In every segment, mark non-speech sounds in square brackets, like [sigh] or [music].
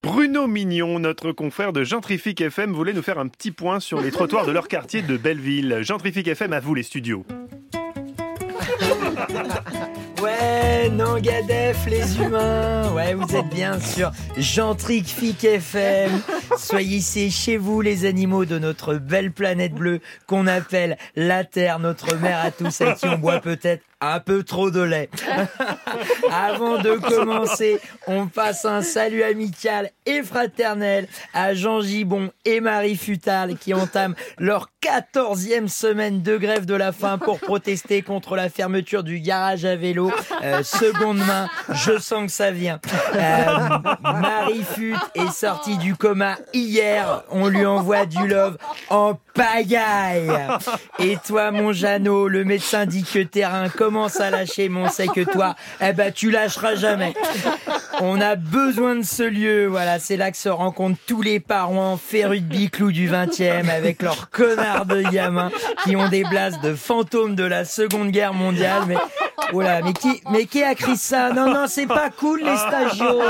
Bruno Mignon, notre confrère de Gentrifique FM, voulait nous faire un petit point sur les trottoirs de leur quartier de Belleville. Gentrifique FM, à vous les studios. [laughs] Ouais, Nangadef, les humains. Ouais, vous êtes bien sûr Gentrifique FM. Soyez ici chez vous, les animaux de notre belle planète bleue qu'on appelle la Terre, notre mère à tous, à qui on boit peut-être un peu trop de lait. [laughs] Avant de commencer, on passe un salut amical et fraternel à Jean Gibon et Marie Futal qui entament leur quatorzième semaine de grève de la faim pour protester contre la fermeture du garage à vélo. Euh, seconde main, je sens que ça vient. Euh, Marie Fut est sortie du coma hier. On lui envoie du love en pagaille. Et toi, mon Jeannot, le médecin dit que terrain commence à lâcher, mais on sait que toi, eh ben, tu lâcheras jamais. On a besoin de ce lieu. Voilà, c'est là que se rencontrent tous les parents férus de biclou du 20e avec leurs connards de gamins qui ont des blases de fantômes de la Seconde Guerre mondiale. Mais, voilà, mais qui, mais qui a écrit ça? Non, non, c'est pas cool, les stagios.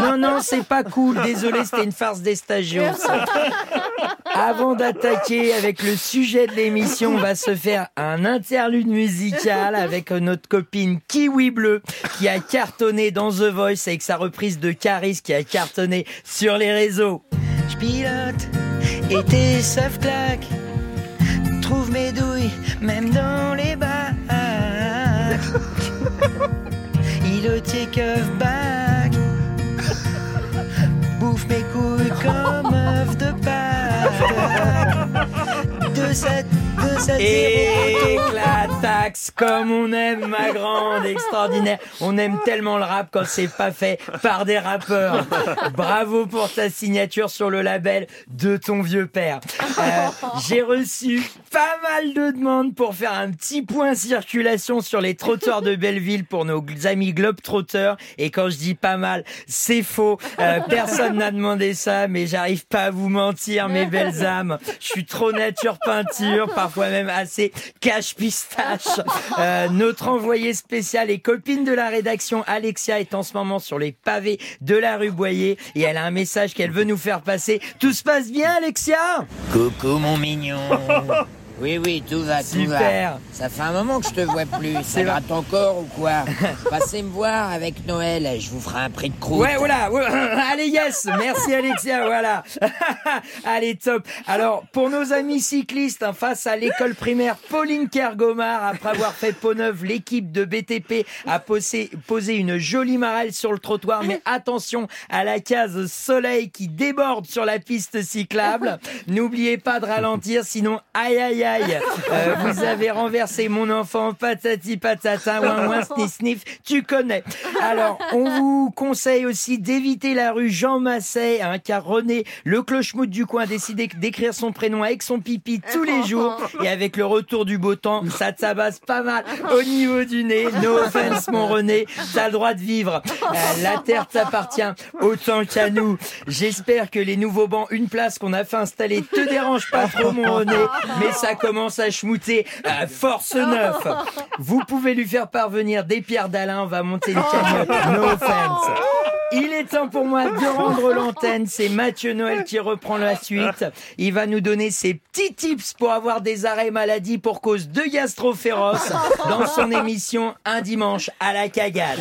Non, non, c'est pas cool. Désolé, c'était une farce des stagios. Avant d'attaquer avec le sujet de l'émission, on va se faire un interlude musical avec notre copine Kiwi Bleu qui a cartonné dans The Voice avec sa reprise de Caris qui a cartonné sur les réseaux. Pilote et tes. Trouve mes douilles même dans les bacs. [laughs] Bouffe mes couilles comme œuf de Pâques. [laughs] De 7, de 7, Et... 0. Comme on aime ma grande, extraordinaire. On aime tellement le rap quand c'est pas fait par des rappeurs. Bravo pour ta signature sur le label de ton vieux père. Euh, j'ai reçu pas mal de demandes pour faire un petit point circulation sur les trottoirs de Belleville pour nos amis globe-trotteurs. Et quand je dis pas mal, c'est faux. Euh, personne n'a demandé ça, mais j'arrive pas à vous mentir, mes belles âmes. Je suis trop nature peinture, parfois même assez cache pistache. Euh, notre envoyée spéciale et copine de la rédaction, Alexia, est en ce moment sur les pavés de la rue Boyer et elle a un message qu'elle veut nous faire passer. Tout se passe bien, Alexia? Coucou mon mignon. [laughs] Oui, oui, tout va, tout Super. va. Ça fait un moment que je te vois plus. [laughs] Ça gratte encore ou quoi [laughs] Passez me voir avec Noël, je vous ferai un prix de croûte. Ouais, voilà. [laughs] Allez, yes. Merci, Alexia. Voilà. Allez, top. Alors, pour nos amis cyclistes, hein, face à l'école primaire Pauline Kergomar, après avoir fait peau neuve, l'équipe de BTP a posé, posé une jolie marelle sur le trottoir. Mais attention à la case soleil qui déborde sur la piste cyclable. N'oubliez pas de ralentir, sinon, aïe, aïe, aïe. Euh, vous avez renversé mon enfant, patati patata, ouin ouin, [laughs] sniff sniff, tu connais. Alors, on vous conseille aussi d'éviter la rue Jean Massé, hein, car René, le clochemoute du coin, a décidé d'écrire son prénom avec son pipi tous les jours. Et avec le retour du beau temps, ça tabasse pas mal au niveau du nez. No offense, mon René, t'as le droit de vivre. Euh, la terre t'appartient autant qu'à nous. J'espère que les nouveaux bancs, une place qu'on a fait installer, te dérange pas trop, mon René, mais ça commence à schmouter à force neuf. [laughs] Vous pouvez lui faire parvenir des pierres d'Alain, on va monter une cagnotte. [laughs] No offense. Il est temps pour moi de rendre l'antenne. C'est Mathieu Noël qui reprend la suite. Il va nous donner ses petits tips pour avoir des arrêts maladie pour cause de gastro féroce dans son [laughs] émission Un dimanche à la cagade.